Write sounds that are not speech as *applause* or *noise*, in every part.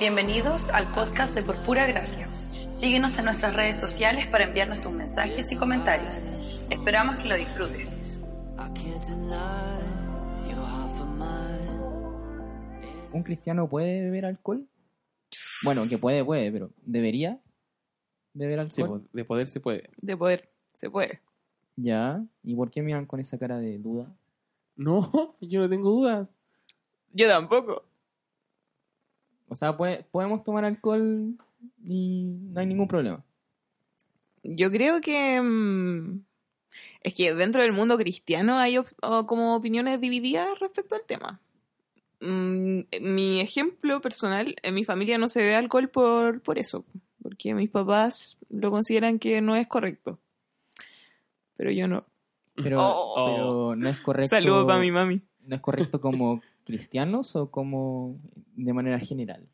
Bienvenidos al podcast de Por Pura Gracia. Síguenos en nuestras redes sociales para enviarnos tus mensajes y comentarios. Esperamos que lo disfrutes. ¿Un cristiano puede beber alcohol? Bueno, que puede, puede, pero ¿debería beber alcohol? Sí, pues, de poder se puede. De poder, se puede. Ya, ¿y por qué miran con esa cara de duda? No, *laughs* yo no tengo dudas. Yo tampoco. O sea, puede- podemos tomar alcohol y no hay ningún problema. Yo creo que mm, es que dentro del mundo cristiano hay op- como opiniones divididas respecto al tema. Mm, mi ejemplo personal, en mi familia no se bebe alcohol por, por eso, porque mis papás lo consideran que no es correcto. Pero yo no. Pero, Oh. pero no es correcto. Saludos para mi mami. ¿No es correcto como cristianos o como de manera general?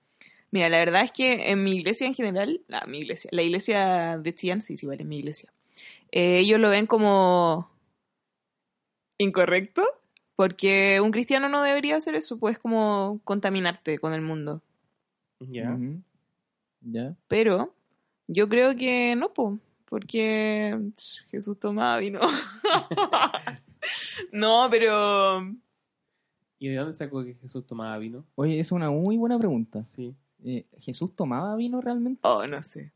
Mira, la verdad es que en mi iglesia en general, la, mi iglesia, la iglesia de Chillán, sí, sí, vale, es mi iglesia. eh, ellos lo ven como incorrecto, porque un cristiano no debería hacer eso, pues como contaminarte con el mundo. Ya. Pero yo creo que no, po, porque Jesús tomaba vino. *laughs* *laughs* no, pero ¿Y de dónde sacó que Jesús tomaba vino? Oye, es una muy buena pregunta. Sí. Eh, ¿Jesús tomaba vino realmente? oh, no sé.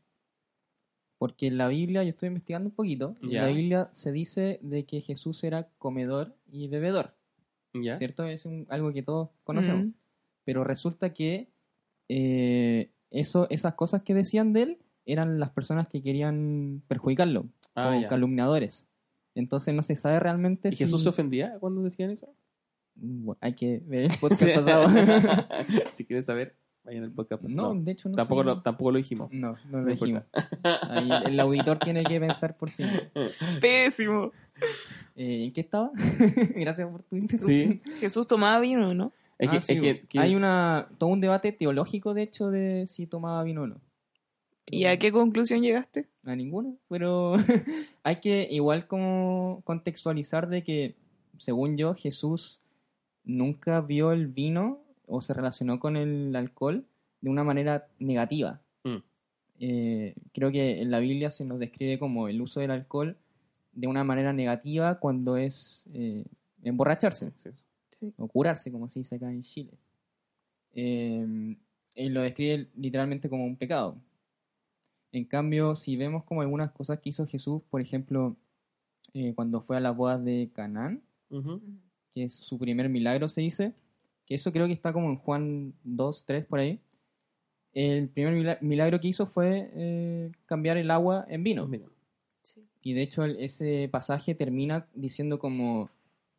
Porque en la Biblia, yo estoy investigando un poquito, en la Biblia se dice de que Jesús era comedor y bebedor, ¿Ya? ¿cierto? Es un- algo que todos conocemos. Mm. Pero resulta que eh, eso, esas cosas que decían de él eran las personas que querían perjudicarlo, Ah, como ya. calumniadores. Entonces no se sabe realmente ¿Y si... Jesús se ofendía cuando decían eso? Bueno, hay que ver el *laughs* podcast pasado. *laughs* si quieres saber, vayan al podcast no, pasado. de hecho no. tampoco, sé. lo, tampoco lo dijimos. No, no lo No dijimos. Ahí el auditor tiene que pensar por sí. mismo. *laughs* Pésimo. Eh, ¿En qué estaba? Gracias por tu interrupción. Sí. Jesús tomaba vino, ¿no? Es Ah, que, sí, es que- que- Hay una, todo un debate teológico, de hecho, de si tomaba vino o no. ¿Y a qué conclusión llegaste? A ninguno, pero hay que igual como contextualizar de que, según yo, Jesús nunca vio el vino o se relacionó con el alcohol de una manera negativa. Mm. Eh, creo que en la Biblia se nos describe como el uso del alcohol de una manera negativa cuando es eh, emborracharse Sí. Sí. o curarse, como se dice acá en Chile. Eh, él lo describe literalmente como un pecado. En cambio, si vemos como algunas cosas que hizo Jesús, por ejemplo, eh, cuando fue a las bodas de Canaán. Que es su primer milagro, se dice, que eso creo que está como en Juan 2, 3 por ahí. El primer mila- milagro que hizo fue eh, cambiar el agua en vino. Mira. Y de hecho ese pasaje termina diciendo como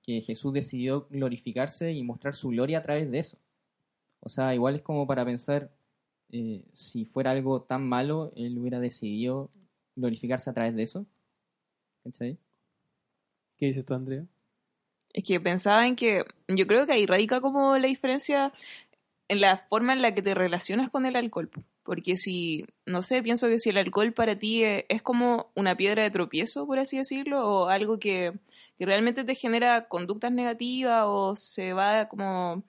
que Jesús decidió glorificarse y mostrar su gloria a través de eso. O sea, igual es como para pensar eh, si fuera algo tan malo, él hubiera decidido glorificarse a través de eso. ¿Cachai? ¿Qué dices tú, Andrea? Es que pensaba en que yo creo que ahí radica como la diferencia en la forma en la que te relacionas con el alcohol. po. Porque si, no sé, pienso que si el alcohol para ti es, es como una piedra de tropiezo, por así decirlo, o algo que, que realmente te genera conductas negativas o se va como,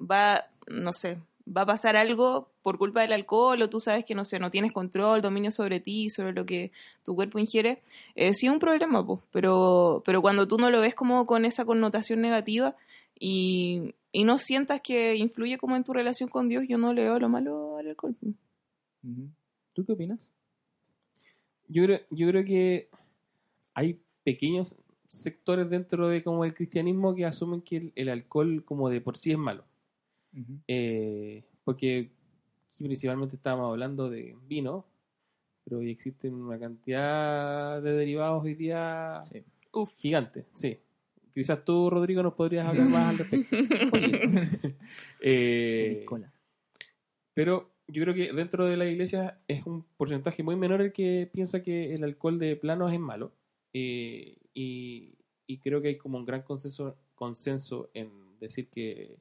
va, no sé, va a pasar algo por culpa del alcohol o tú sabes que, no sé, no tienes control, dominio sobre ti, sobre lo que tu cuerpo ingiere, eh, sí es un problema, pues, pero, pero cuando tú no lo ves como con esa connotación negativa y, y no sientas que influye como en tu relación con Dios, yo no le veo lo malo al alcohol. ¿Tú qué opinas? Yo creo, yo creo que hay pequeños sectores dentro de como el cristianismo que asumen que el alcohol como de por sí es malo. Ujú. Eh, porque aquí principalmente estábamos hablando de vino, pero hoy existen una cantidad de derivados hoy día Sí. Uf. gigantes, sí. Quizás tú, Rodrigo, nos podrías hablar más al respecto. *laughs* Eh, pero yo creo que dentro de la iglesia es un porcentaje muy menor el que piensa que el alcohol de plano es malo. Eh, y, y creo que hay como un gran consenso, consenso en decir que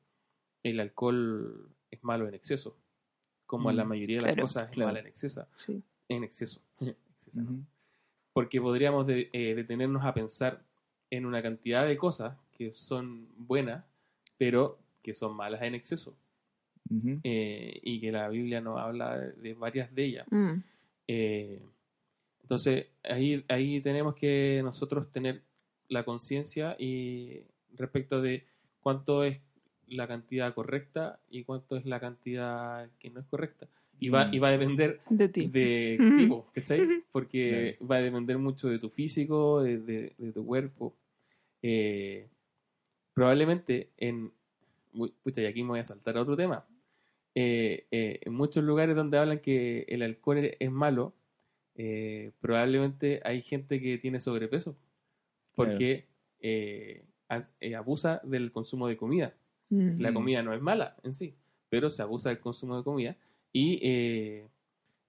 el alcohol es malo en exceso. Como Mm, la mayoría de las claro, cosas es claro. mala en exceso. Sí. En exceso. *laughs* Exceso, ¿no? Ujú. Porque podríamos de- eh, detenernos a pensar en una cantidad de cosas que son buenas, pero que son malas en exceso. Eh, y que la Biblia nos habla de, de varias de ellas. Mm. Eh, entonces, ahí, ahí tenemos que nosotros tener la conciencia y respecto de cuánto es la cantidad correcta y cuánto es la cantidad que no es correcta. Y va, Mm. y va a depender De ti. de *laughs* tipo, ¿cachai? Porque va a depender mucho de tu físico, de, de- de tu cuerpo. Eh, probablemente en... Pucha, y aquí me voy a saltar a otro tema. Eh, eh, en muchos lugares donde hablan que el alcohol es malo, eh, probablemente hay gente que tiene sobrepeso porque abusa del consumo de comida. Mm. La comida no es mala en sí, pero se abusa del consumo de comida y eh,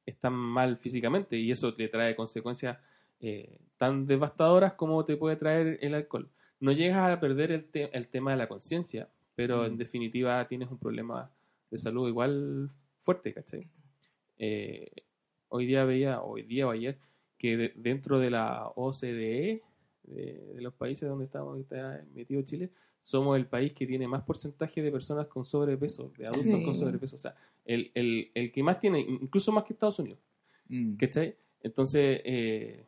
están mal físicamente y eso te trae consecuencias eh, tan devastadoras como te puede traer el alcohol. No llegas a perder el, te- el tema de la conciencia, pero en definitiva tienes un problema de salud igual fuerte, ¿cachai? Eh, hoy día veía, hoy día o ayer, que de- dentro de la OCDE, de, de los países donde estamos está metido Chile, somos el país que tiene más porcentaje de personas con sobrepeso, de adultos Sí. con sobrepeso. O sea, el, el, el que más tiene, incluso más que Estados Unidos. Mm. ¿Cachai? Entonces, eh,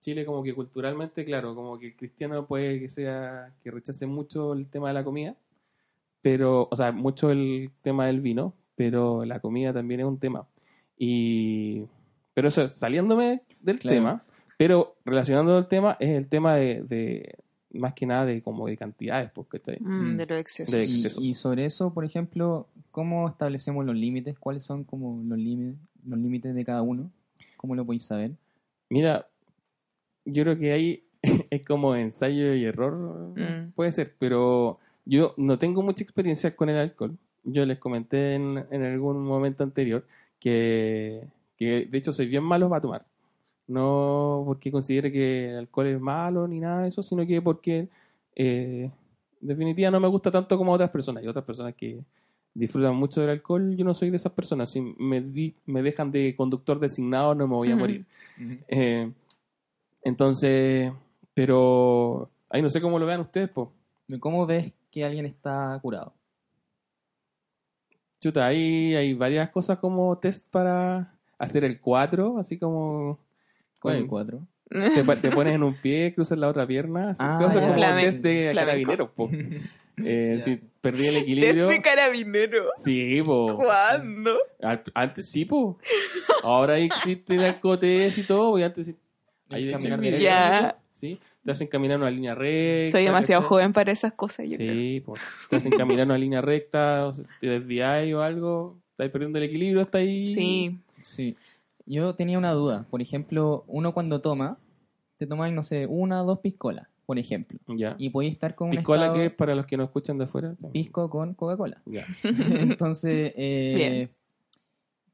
Chile como que culturalmente, claro, como que el cristiano puede que sea, que rechace mucho el tema de la comida, pero, o sea, mucho el tema del vino, pero la comida también es un tema. Y, pero eso, saliéndome del Claro. tema, pero relacionando el tema, es el tema de, de más que nada de como de cantidades, ¿cachai? Mm, Mm. de los excesos. De- Y, excesos. y sobre eso, por ejemplo, ¿cómo establecemos los límites? ¿Cuáles son como los límites, los límites de cada uno? ¿Cómo lo podéis saber? Mira, yo creo que ahí *laughs* es como ensayo y error, Mm. puede ser, pero yo no tengo mucha experiencia con el alcohol. Yo les comenté en, en algún momento anterior que, que de hecho soy bien malo para tomar. No porque considere que el alcohol es malo ni nada de eso, sino que porque eh, en definitiva no me gusta tanto como otras personas. Y otras personas que disfrutan mucho del alcohol, yo no soy de esas personas. Si me, di- me dejan de conductor designado, no me voy a morir. Eh, entonces, pero ahí no sé cómo lo vean ustedes, pues. ¿Cómo ves que alguien está curado? Chuta, ahí hay varias cosas como test para hacer el 4, así como ¿Cuál es el con- 4? *laughs* te, pa- te pones en un pie, cruzas la otra pierna, así, Ah, cosas como test de flamenco. carabineros, po. *laughs* Eh, si sí. perdí el Test equilibrio. de carabinero. Sí, po. ¿Cuándo? Al- Antes sí, po. Ahora existe narcotés y todo, y antes sí. Hay caminar derecho. Ya. Sí, te hacen caminar una línea recta. Soy demasiado ¿cachai? joven para esas cosas, yo creo. Sí, pues. Te hacen caminar una línea recta, o sea, si te desvías o algo, estás perdiendo el equilibrio, está ahí. Sí. Sí. Yo tenía una duda. Por ejemplo, uno cuando toma, te tomáis, no sé, una o dos piscolas, por ejemplo. Ya. Y podéis estar con un Piscola estado que es para los que no escuchan de afuera. pisco con Coca-Cola. Ya. *laughs* *laughs* Entonces, eh, Bien.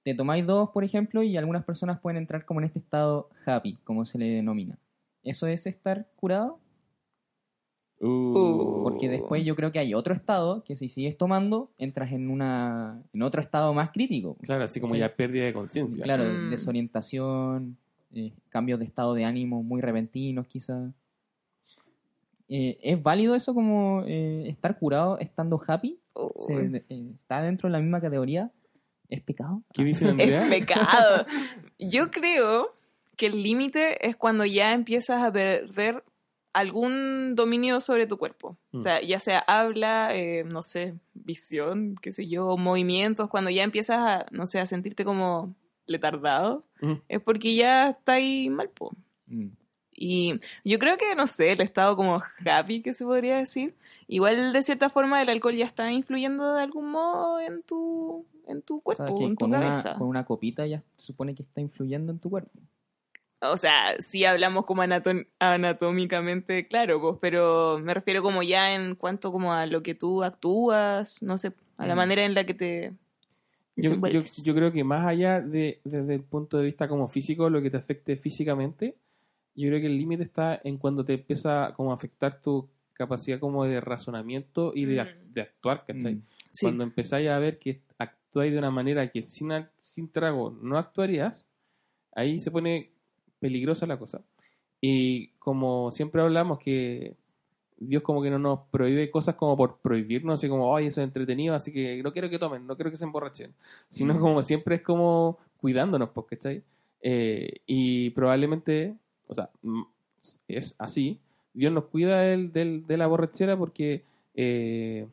te tomáis dos, por ejemplo, y algunas personas pueden entrar como en este estado happy, como se le denomina. ¿Eso es estar curado? Uh. Porque después yo creo que hay otro estado que si sigues tomando, entras en una en otro estado más crítico. Claro, así como Sí. ya pérdida de conciencia. Claro, Mm. desorientación, eh, cambios de estado de ánimo muy repentinos quizás. Eh, ¿Es válido eso como eh, estar curado estando happy? Uy. ¿Se- eh, ¿Está dentro de la misma categoría? ¿Es pecado? ¿Qué dice *laughs* Es Andrea? pecado. Yo creo que el límite es cuando ya empiezas a perder algún dominio sobre tu cuerpo. Mm. O sea, ya sea habla, eh, no sé, visión, qué sé yo, movimientos, cuando ya empiezas a, no sé, a sentirte como letardado, Mm. es porque ya está ahí mal, po. Mm. Y yo creo que, no sé, el estado como happy que se podría decir, igual de cierta forma el alcohol ya está influyendo de algún modo en tu, en tu O cuerpo, sea, en tu con cabeza. una, con una copita ya se supone que está influyendo en tu cuerpo. O sea, sí hablamos como anatómicamente, claro, pues, pero me refiero como ya en cuanto como a lo que tú actúas, no sé, a la Mm. manera en la que te Yo, yo, yo creo que más allá de, desde el punto de vista como físico, lo que te afecte físicamente, yo creo que el límite está en cuando te empieza como a afectar tu capacidad como de razonamiento y de, ac- Mm. de actuar, ¿cachai? Mm. Sí. Cuando empezáis a ver que actuáis de una manera que sin, sin trago no actuarías, ahí se pone peligrosa la cosa. Y como siempre hablamos que Dios como que no nos prohíbe cosas como por prohibirnos, así como, ay, eso es entretenido, así que no quiero que tomen, no quiero que se emborrachen. Sino Mm. como siempre es como cuidándonos, pues, ¿cachai? Eh, y probablemente, o sea, mm, es así. Dios nos cuida del, del- de la borrachera porque eh,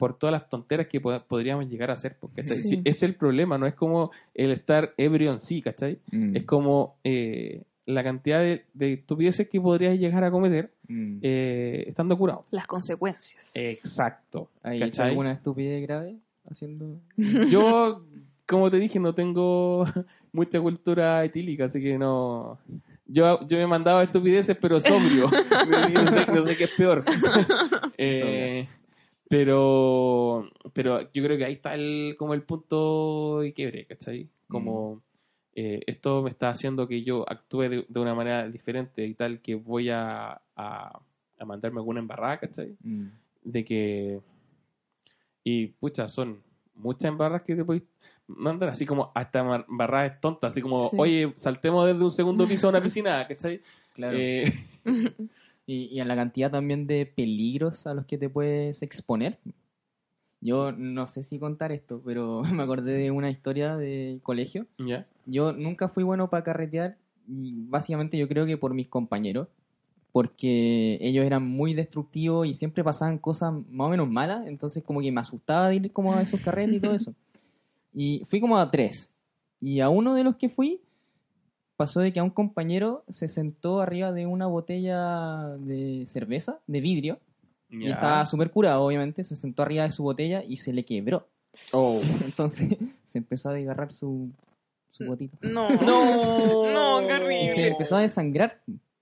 por todas las tonteras que po- podríamos llegar a hacer, ¿cachai? Sí. Es el problema, no es como el estar ebrio en sí, ¿cachai? Mm. Es como eh, la cantidad de, de estupideces que podrías llegar a cometer Mm. eh, estando curado. Las consecuencias. Exacto. ¿Has hecho ¿cachai? alguna estupidez grave haciendo...? *laughs* Yo, como te dije, no tengo *laughs* mucha cultura etílica, así que no. Yo, yo me he mandado estupideces, pero sobrio. *laughs* no, sé, no sé qué es peor. Eh, pero, pero yo creo que ahí está el, como el punto y quiebre, ¿cachai? Como eh, esto me está haciendo que yo actúe de, de una manera diferente y tal que voy a, a, a mandarme alguna embarrada, ¿cachai? Mm. de que y pucha son muchas embarras que te podéis mandar así como hasta embarradas tontas así como Sí. oye saltemos desde un segundo piso a una piscina ¿cachai? *laughs* Claro. Eh, *laughs* Y, y a la cantidad también de peligros a los que te puedes exponer. Yo no sé si contar esto, pero *laughs* me acordé de una historia de colegio. ya Yo nunca fui bueno para carretear y básicamente yo creo que por mis compañeros, porque ellos eran muy destructivos y siempre pasaban cosas más o menos malas, entonces como que me asustaba de ir como a esos carretes y todo eso. *laughs* Y fui como a tres. Y a uno de los que fui pasó de que a un compañero se sentó arriba de una botella de cerveza, de vidrio, y estaba súper curado, obviamente, se sentó arriba de su botella y se le quebró. Oh. Entonces *laughs* se empezó a desgarrar su, su botita. No. *laughs* No. No, qué Y se horrible. empezó a desangrar.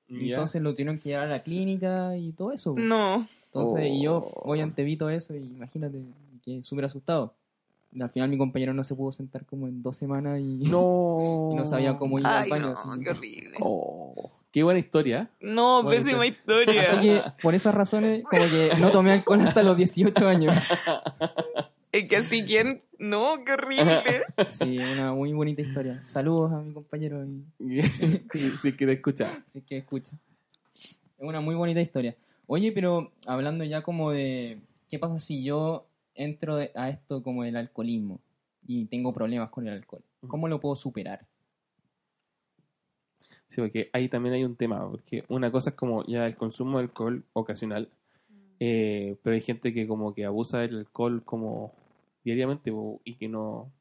Entonces lo tuvieron que llevar a la clínica y todo eso. No. Entonces, y yo Oh. obviamente vi todo eso y imagínate, quedé súper asustado. Al final mi compañero no se pudo sentar como en dos semanas y *laughs* no y no sabía cómo ir al Ay, baño. no, así. qué horrible. Oh, qué buena historia No, Bueno, pésima sí. historia. Así que por esas razones, como que no tomé alcohol hasta los 18 años. *laughs* Es que así quien. No, qué horrible. *laughs* Sí, una muy bonita historia. Saludos a mi compañero y sí, sí que te escucha Así que escucha. Es una muy bonita historia. Oye, pero hablando ya como de qué pasa si yo entro a esto como del alcoholismo y tengo problemas con el alcohol. ¿Cómo lo puedo superar? Sí, porque ahí también hay un tema, porque una cosa es como ya el consumo de alcohol ocasional, eh, pero hay gente que como que abusa del alcohol como diariamente y que no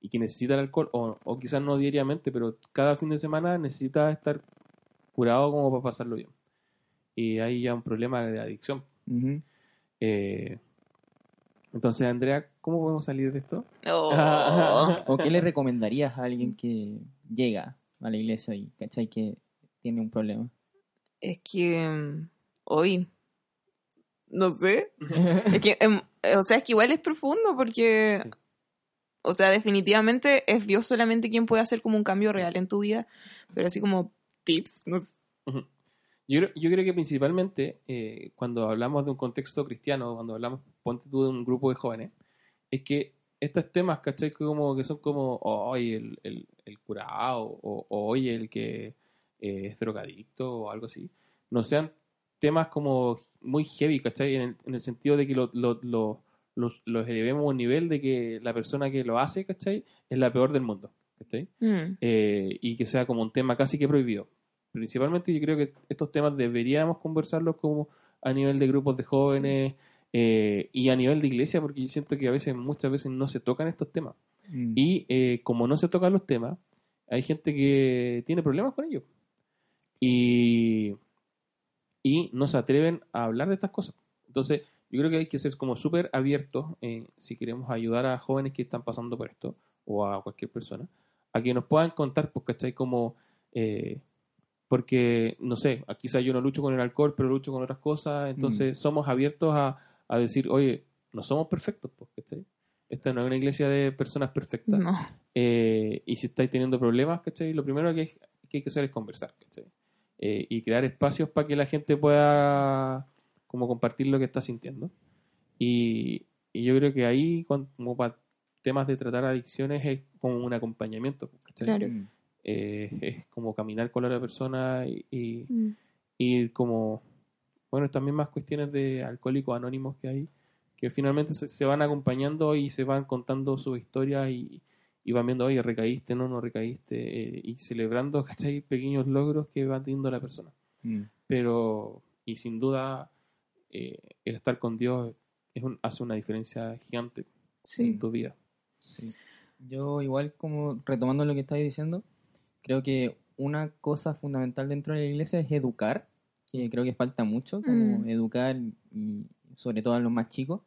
y que necesita el alcohol, o, o quizás no diariamente, pero cada fin de semana necesita estar curado como para pasarlo bien. Y hay ya un problema de adicción. Eh, entonces, Andrea, ¿cómo podemos salir de esto? Oh. *laughs* ¿O qué le recomendarías a alguien que llega a la iglesia y cachai que tiene un problema? Es que. mm, Hoy. No sé. *laughs* Es que. em, o sea, es que igual es profundo porque. Sí. O sea, definitivamente es Dios solamente quien puede hacer como un cambio real en tu vida. Pero así como tips. No sé. Yo creo, yo creo que principalmente eh, cuando hablamos de un contexto cristiano, cuando hablamos, ponte tú de un grupo de jóvenes, es que estos temas, ¿cachai? Como que son como, oye, el, el, el curado, o, o, oye, el que eh, es drogadicto, o algo así, no sean temas como muy heavy, ¿cachai? En el, en el sentido de que lo- lo- lo- los, los elevemos a un nivel de que la persona que lo hace, ¿cachai? Es la peor del mundo, ¿cachai? Mm, eh, y que sea como un tema casi que prohibido. Principalmente yo creo que estos temas deberíamos conversarlos como a nivel de grupos de jóvenes eh, y a nivel de iglesia, porque yo siento que a veces, muchas veces no se tocan estos temas. Mm. Y eh, como no se tocan los temas, hay gente que tiene problemas con ellos. Y, y no se atreven a hablar de estas cosas. Entonces, yo creo que hay que ser como súper abiertos eh, si queremos ayudar a jóvenes que están pasando por esto o a cualquier persona, a que nos puedan contar, pues, ¿cachai? Como, eh, porque, no sé, quizás yo no lucho con el alcohol, pero lucho con otras cosas, entonces somos abiertos a, a decir, oye, no somos perfectos, pues, ¿cachai? Esta no es una iglesia de personas perfectas. No. Eh, y si estáis teniendo problemas, ¿cachai? Lo primero que hay que, hay que hacer es conversar, ¿cachai? Eh, y crear espacios para que la gente pueda como compartir lo que está sintiendo. Y, y yo creo que ahí, como para temas de tratar adicciones, es como un acompañamiento, ¿cachai? Claro. Mm. Eh, es *laughs* como caminar con la otra persona y, y, Mm. y como, bueno, estas mismas cuestiones de alcohólicos anónimos que hay, que finalmente se, se van acompañando y se van contando sus historias y, y van viendo, oye, recaíste, no, no recaíste, eh, y celebrando, *laughs* ¿cachai? Pequeños logros que va teniendo la persona. Mm. Pero, y sin duda, eh, el estar con Dios es un- hace una diferencia gigante Sí. en tu vida. Sí. Yo igual como retomando lo que estáis diciendo, creo que una cosa fundamental dentro de la iglesia es educar, que creo que falta mucho, como Mm. educar y sobre todo a los más chicos,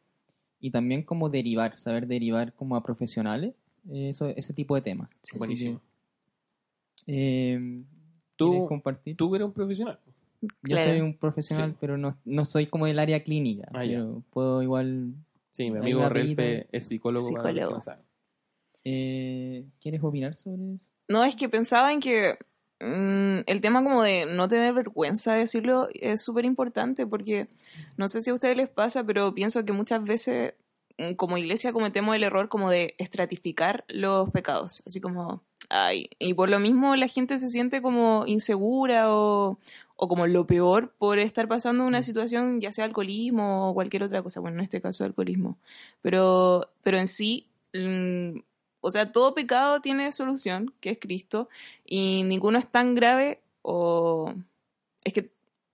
y también como derivar, saber derivar como a profesionales, eh, eso, ese tipo de temas. Sí. Buenísimo. que, eh, Tú- ¿quieres compartir? Tú eres un profesional. Yo Claro. soy un profesional, Sí. pero no, no soy como del área clínica, Ah, ya. pero puedo igual... Sí, mi amigo Relfe es psicólogo. Psicólogo. Eh, ¿Quieres opinar sobre eso? No, es que pensaba en que mm, el tema como de no tener vergüenza de decirlo es súper importante porque no sé si a ustedes les pasa, pero pienso que muchas veces mm, como iglesia cometemos el error como de estratificar los pecados, así como, ay, y por lo mismo la gente se siente como insegura o, o como lo peor por estar pasando una situación, ya sea alcoholismo o cualquier otra cosa, bueno, en este caso alcoholismo, pero, pero en sí... o sea, todo pecado tiene solución, que es Cristo, y ninguno es tan grave o... Es que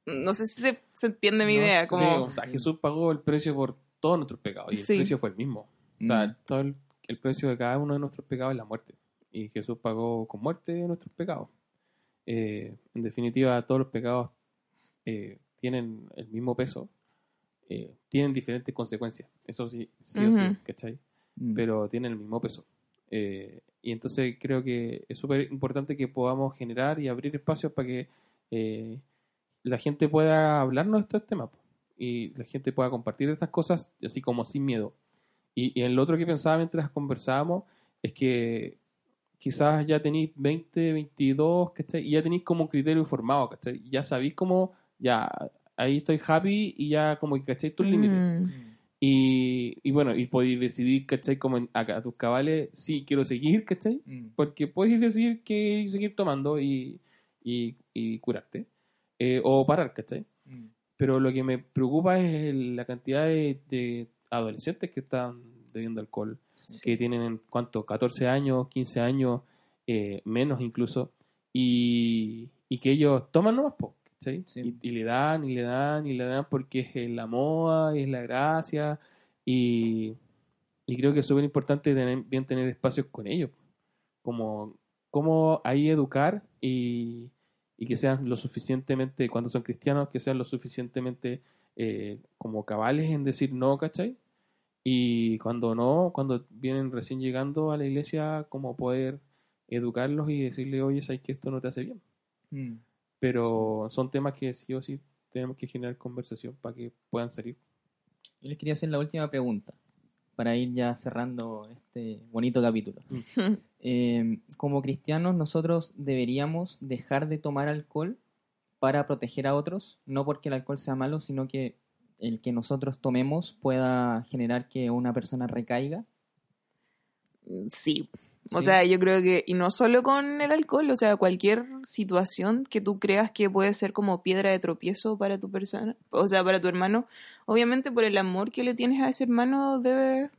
no sé si se, se entiende mi No, idea, sí, como... Sí, o sea, Jesús pagó el precio por todos nuestros pecados y el Sí. precio fue el mismo. O sea, Mm. todo el, el precio de cada uno de nuestros pecados es la muerte. Y Jesús pagó con muerte nuestros pecados. Eh, en definitiva, todos los pecados eh, tienen el mismo peso, eh, tienen diferentes consecuencias. Eso sí, sí o sí. ¿cachai? Mm. pero tienen el mismo peso. Eh, y entonces creo que es súper importante que podamos generar y abrir espacios para que eh, la gente pueda hablarnos de estos temas y la gente pueda compartir estas cosas así como sin miedo. Y, y en lo otro que pensaba mientras conversábamos es que quizás ya tenéis 20, 22, ¿cachai? Y ya tenéis como un criterio formado, ¿cachai? Ya sabéis cómo, ya, ahí estoy happy y ya como que, ¿cachai? Tus límites. Y, y bueno, y podéis decidir, ¿cachai? Como en- a, a tus cabales, sí, quiero seguir, ¿cachai? Mm. Porque puedes decidir que seguir tomando y, y, y curarte. Eh, o parar, ¿cachai? Mm. Pero lo que me preocupa es el- la cantidad de, de adolescentes que están bebiendo alcohol, que tienen, en ¿cuánto? 14 años, 15 años, eh, menos incluso, y, y que ellos toman nomás, po, Sí. Y, y le dan, y le dan, y le dan porque es la moda, y es la gracia, y, y creo que es súper importante tener, bien tener espacios con ellos, como, como ahí educar y, y que sean lo suficientemente, cuando son cristianos, que sean lo suficientemente eh, como cabales en decir no, ¿cachai? Y cuando no, cuando vienen recién llegando a la iglesia, como poder educarlos y decirle, oye, sabes que esto no te hace bien. Mm. Pero son temas que sí o sí tenemos que generar conversación para que puedan salir. Yo les quería hacer la última pregunta para ir ya cerrando este bonito capítulo. *laughs* Eh, como cristianos, nosotros deberíamos dejar de tomar alcohol para proteger a otros, no porque el alcohol sea malo, sino que el que nosotros tomemos pueda generar que una persona recaiga. Sí. O Sí. sea, yo creo que, y no solo con el alcohol, o sea, cualquier situación que tú creas que puede ser como piedra de tropiezo para tu persona, o sea, para tu hermano, obviamente por el amor que le tienes a ese hermano debes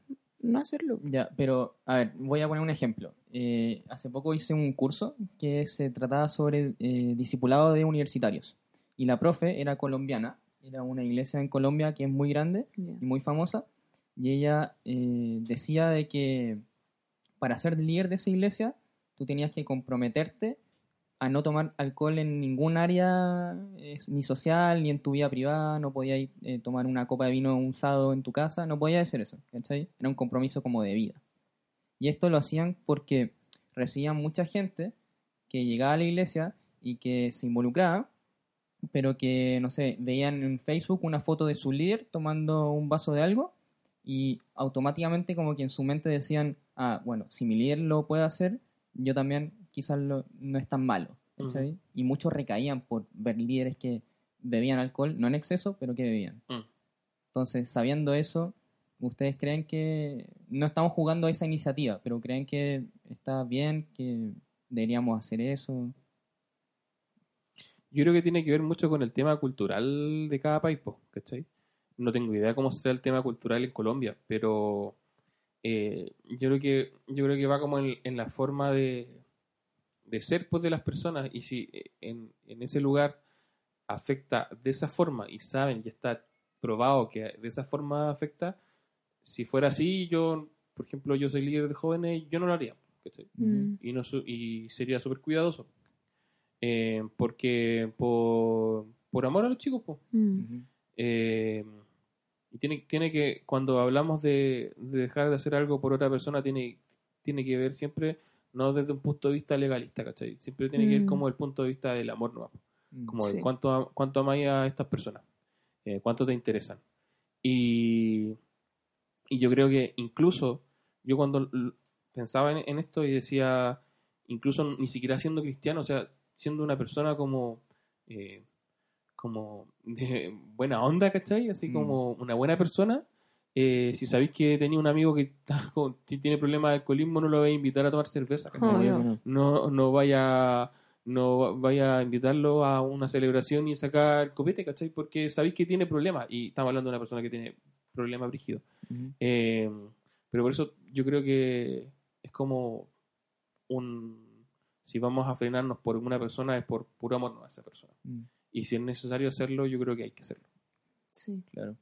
no hacerlo. Ya, pero a ver, voy a poner un ejemplo. Eh, hace poco hice un curso que se trataba sobre eh, discipulado de universitarios. Y la profe era colombiana, era una iglesia en Colombia que es muy grande y muy famosa. Y ella eh, decía de que para ser líder de esa iglesia, tú tenías que comprometerte a no tomar alcohol en ningún área, eh, ni social, ni en tu vida privada, no podías eh, tomar una copa de vino un sábado en tu casa, no podías hacer eso, ¿cachai? Era un compromiso como de vida. Y esto lo hacían porque recibían mucha gente que llegaba a la iglesia y que se involucraba, pero que, no sé, veían en Facebook una foto de su líder tomando un vaso de algo y automáticamente como que en su mente decían, ah, bueno, si mi líder lo puede hacer, yo también quizás lo- no es tan malo. ¿cachai? Y muchos recaían por ver líderes que bebían alcohol, no en exceso, pero que bebían. Mm. Entonces, sabiendo eso, ¿ustedes creen que no estamos jugando a esa iniciativa, pero creen que está bien, que deberíamos hacer eso? yo creo que tiene que ver mucho con el tema cultural de cada país, ¿cachai? No tengo idea cómo será el tema cultural en Colombia, pero eh, yo creo que yo creo que va como en, en la forma de, de ser pues de las personas y si eh, en, en ese lugar afecta de esa forma y saben y está probado que de esa forma afecta, si fuera así, yo, por ejemplo, yo soy líder de jóvenes, yo no lo haría. Mm. y, no su- y sería súper cuidadoso. Eh, porque por, por amor a los chicos, pues. Mm. Eh, y tiene, tiene que, cuando hablamos de, de dejar de hacer algo por otra persona, tiene, tiene que ver siempre, no desde un punto de vista legalista, ¿cachai? Siempre tiene que ver Mm. como el punto de vista del amor, ¿no? Mm. Como Sí. de cuánto, cuánto amáis a estas personas, eh, cuánto te interesan. Y, y yo creo que incluso yo cuando pensaba en, en esto y decía, incluso ni siquiera siendo cristiano, o sea, siendo una persona como, eh, como de buena onda, ¿cachai? Así Mm. como una buena persona. eh, si sabéis que tenía un amigo que *laughs* está con- que tiene problemas de alcoholismo, no lo vais a invitar a tomar cerveza, ¿cachai? Oh, no. no. vaya no vaya a invitarlo a una celebración y sacar copete, ¿cachai? Porque sabéis que tiene problemas y estamos hablando de una persona que tiene problemas brígidos. Eh, pero por eso yo creo que es como un... Si vamos a frenarnos por una persona es por puro amor no a esa persona. Mm. Y si es necesario hacerlo, yo creo que hay que hacerlo. Sí. Claro.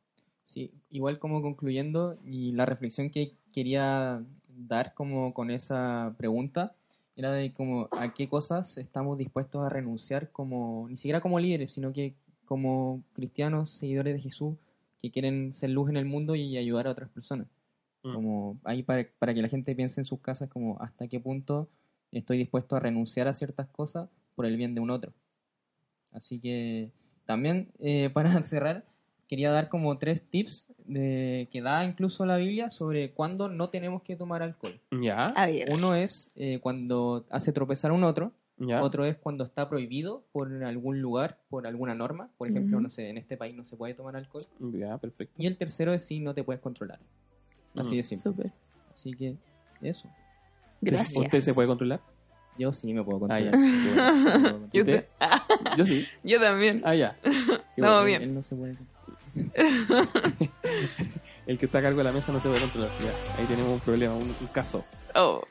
Sí, igual como concluyendo, y la reflexión que quería dar como con esa pregunta era de como a qué cosas estamos dispuestos a renunciar como, ni siquiera como líderes, sino que como cristianos, seguidores de Jesús, que quieren ser luz en el mundo y ayudar a otras personas. Mm. Como ahí para, para que la gente piense en sus casas como hasta qué punto estoy dispuesto a renunciar a ciertas cosas por el bien de un otro. Así que también eh, *laughs* para cerrar, quería dar como tres tips de, que da incluso la Biblia sobre cuándo no tenemos que tomar alcohol. ¿Ya? Uno es eh, cuando hace tropezar a un otro, ¿Ya? otro es cuando está prohibido por algún lugar, por alguna norma. Por ejemplo, no sé, en este país no se puede tomar alcohol. Ya, perfecto. Y el tercero es si no te puedes controlar. Así Mm. de simple. Súper. Así que eso. Gracias. ¿Usted se puede controlar? Yo sí me puedo Ah, *laughs* controlar. ya. Puedo controlar. Yo, ¿Usted? te- Ah, Yo sí. *laughs* yo también. Ah, ya. *laughs* Estamos bueno, bien. Él no se puede. El que está a cargo de la mesa no se puede controlar. Ya, ahí tenemos un problema, un, un caso. Oh,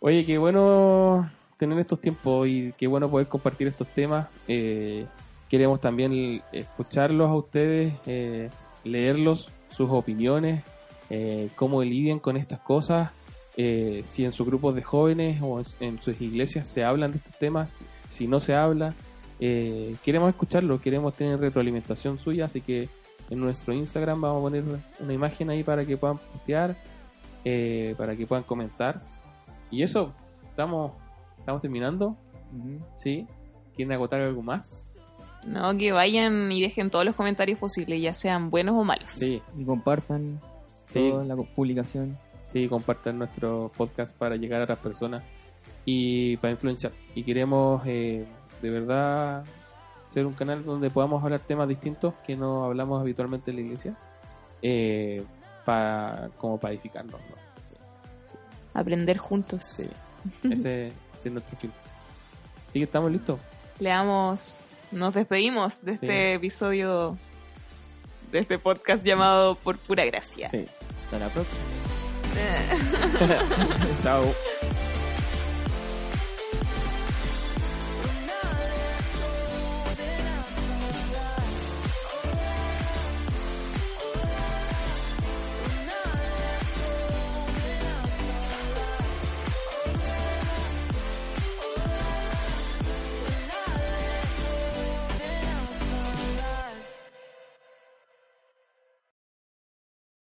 Oye, qué bueno tener estos tiempos y qué bueno poder compartir estos temas. Eh, queremos también escucharlos a ustedes, eh, leerlos, sus opiniones, eh, cómo lidian con estas cosas, eh, si en sus grupos de jóvenes o en, sus iglesias se hablan de estos temas, si no se habla. Eh, queremos escucharlo, queremos tener retroalimentación suya, así que en nuestro Instagram vamos a poner una imagen ahí para que puedan postear, eh, para que puedan comentar. Y eso, estamos, estamos terminando, Ujú. ¿sí? ¿Quieren agotar algo más? no, que vayan y dejen todos los comentarios posibles, ya sean buenos o malos. Sí, Y compartan Sí. toda la publicación. Sí, compartan nuestro podcast para llegar a otras personas y para influenciar. Y queremos eh, de verdad ser un canal donde podamos hablar temas distintos que no hablamos habitualmente en la iglesia, eh, para, como para edificarnos. ¿no? Sí, Aprender juntos. sí. Ese, ese es nuestro fin. Sí, que estamos listos. Le damos, nos despedimos de este episodio, de este podcast llamado Por Pura Gracia. Sí. Hasta la próxima. *laughs* Chao.